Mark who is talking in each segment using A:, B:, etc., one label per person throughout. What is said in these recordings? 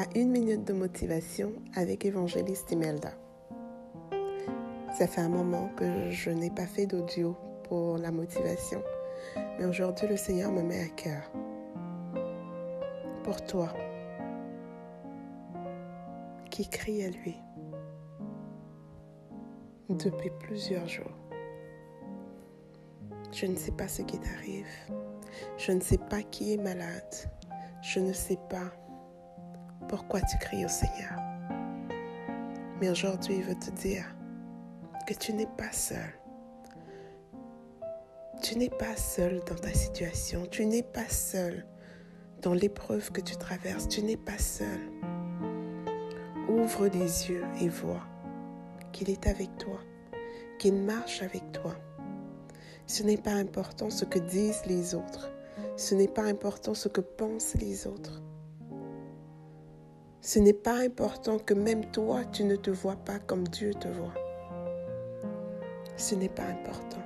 A: à une minute de motivation avec évangéliste Imelda. Ça fait un moment que je n'ai pas fait d'audio pour la motivation, mais aujourd'hui le Seigneur me met à cœur. Pour toi, qui crie à lui depuis plusieurs jours. Je ne sais pas ce qui t'arrive. Je ne sais pas qui est malade. Je ne sais pas pourquoi tu cries au Seigneur. Mais aujourd'hui, il veut te dire que tu n'es pas seul. Tu n'es pas seul dans ta situation. Tu n'es pas seul dans l'épreuve que tu traverses. Tu n'es pas seul. Ouvre les yeux et vois qu'il est avec toi, qu'il marche avec toi. Ce n'est pas important ce que disent les autres. Ce n'est pas important ce que pensent les autres. Ce n'est pas important que même toi, tu ne te vois pas comme Dieu te voit. Ce n'est pas important.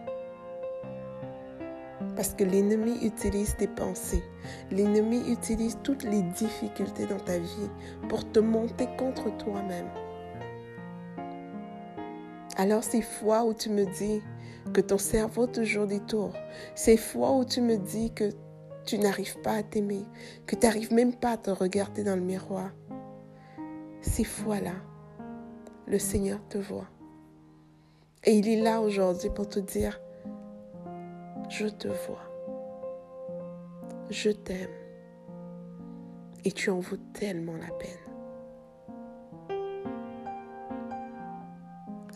A: Parce que l'ennemi utilise tes pensées. L'ennemi utilise toutes les difficultés dans ta vie pour te monter contre toi-même. Alors ces fois où tu me dis que ton cerveau toujours détourne, ces fois où tu me dis que tu n'arrives pas à t'aimer, que tu n'arrives même pas à te regarder dans le miroir, ces fois-là, le Seigneur te voit. Et il est là aujourd'hui pour te dire, je te vois, je t'aime, et tu en vaux tellement la peine.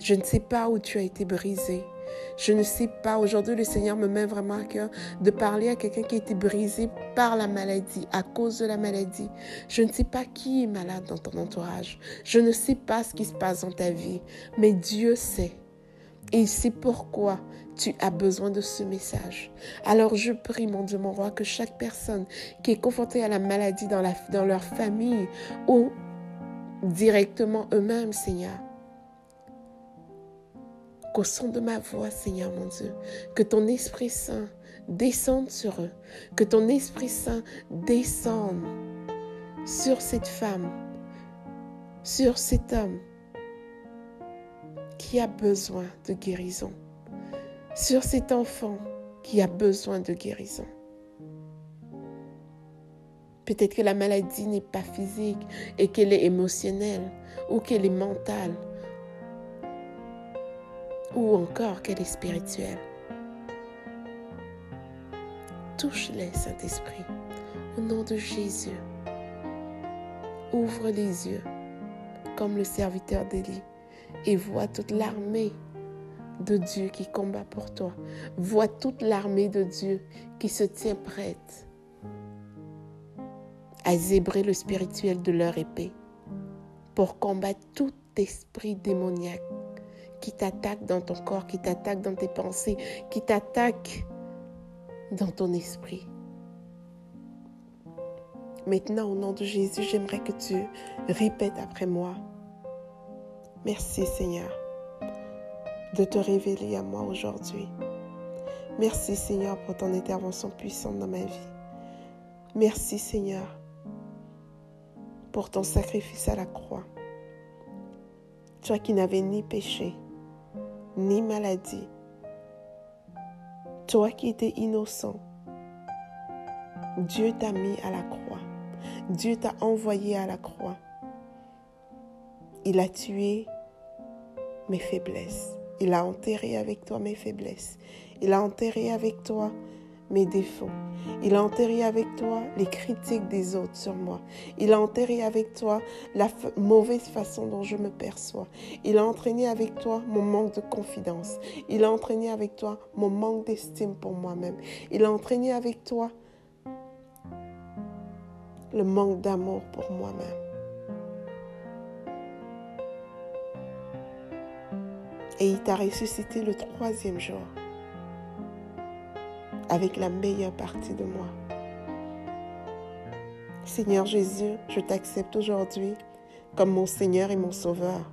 A: Je ne sais pas où tu as été brisé. Je ne sais pas. Aujourd'hui, le Seigneur me met vraiment à cœur de parler à quelqu'un qui a été brisé par la maladie, à cause de la maladie. Je ne sais pas qui est malade dans ton entourage. Je ne sais pas ce qui se passe dans ta vie. Mais Dieu sait. Et c'est pourquoi tu as besoin de ce message. Alors je prie, mon Dieu, mon roi, que chaque personne qui est confrontée à la maladie dans, la, dans leur famille ou directement eux-mêmes, Seigneur, qu'au son de ma voix, Seigneur mon Dieu, que ton Esprit Saint descende sur eux, que ton Esprit Saint descende sur cette femme, sur cet homme qui a besoin de guérison, sur cet enfant qui a besoin de guérison. Peut-être que la maladie n'est pas physique et qu'elle est émotionnelle ou qu'elle est mentale ou encore qu'elle est spirituelle. Touche-les, Saint-Esprit, au nom de Jésus. Ouvre les yeux comme le serviteur d'Élie et vois toute l'armée de Dieu qui combat pour toi. Vois toute l'armée de Dieu qui se tient prête à zébrer le spirituel de leur épée pour combattre tout esprit démoniaque qui t'attaque dans ton corps, qui t'attaque dans tes pensées, qui t'attaque dans ton esprit. Maintenant, au nom de Jésus, j'aimerais que tu répètes après moi. Merci Seigneur de te révéler à moi aujourd'hui. Merci Seigneur pour ton intervention puissante dans ma vie. Merci Seigneur pour ton sacrifice à la croix. Toi qui n'avais ni péché, ni maladie. Toi qui étais innocent, Dieu t'a mis à la croix. Dieu t'a envoyé à la croix. Il a tué mes faiblesses. Il a enterré avec toi mes faiblesses. Il a enterré avec toi mes défauts. Il a enterré avec toi les critiques des autres sur moi. Il a enterré avec toi la mauvaise façon dont je me perçois. Il a entraîné avec toi mon manque de confidence. Il a entraîné avec toi mon manque d'estime pour moi-même. Il a entraîné avec toi le manque d'amour pour moi-même. Et il t'a ressuscité le troisième jour avec la meilleure partie de moi. Seigneur Jésus, je t'accepte aujourd'hui comme mon Seigneur et mon Sauveur.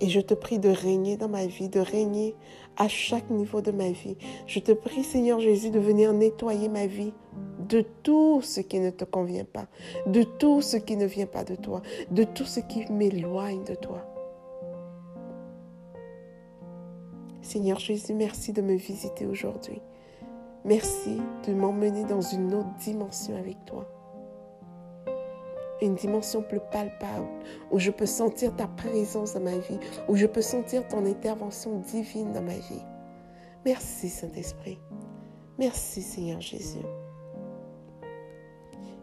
A: Et je te prie de régner dans ma vie, de régner à chaque niveau de ma vie. Je te prie, Seigneur Jésus, de venir nettoyer ma vie de tout ce qui ne te convient pas, de tout ce qui ne vient pas de toi, de tout ce qui m'éloigne de toi. Seigneur Jésus, merci de me visiter aujourd'hui. Merci de m'emmener dans une autre dimension avec toi. Une dimension plus palpable, où je peux sentir ta présence dans ma vie, où je peux sentir ton intervention divine dans ma vie. Merci Saint-Esprit. Merci Seigneur Jésus.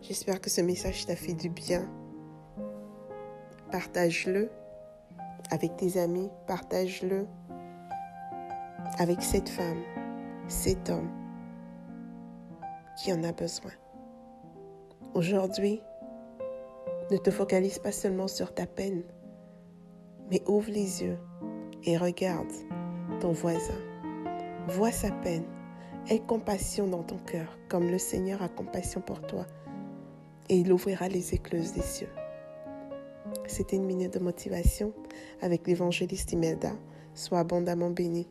A: J'espère que ce message t'a fait du bien. Partage-le avec tes amis, partage-le avec cette femme, cet homme qui en a besoin. Aujourd'hui, ne te focalise pas seulement sur ta peine, mais ouvre les yeux et regarde ton voisin. Vois sa peine. Aie compassion dans ton cœur, comme le Seigneur a compassion pour toi, et il ouvrira les écluses des cieux. C'était une minute de motivation avec l'évangéliste Imelda. Sois abondamment béni.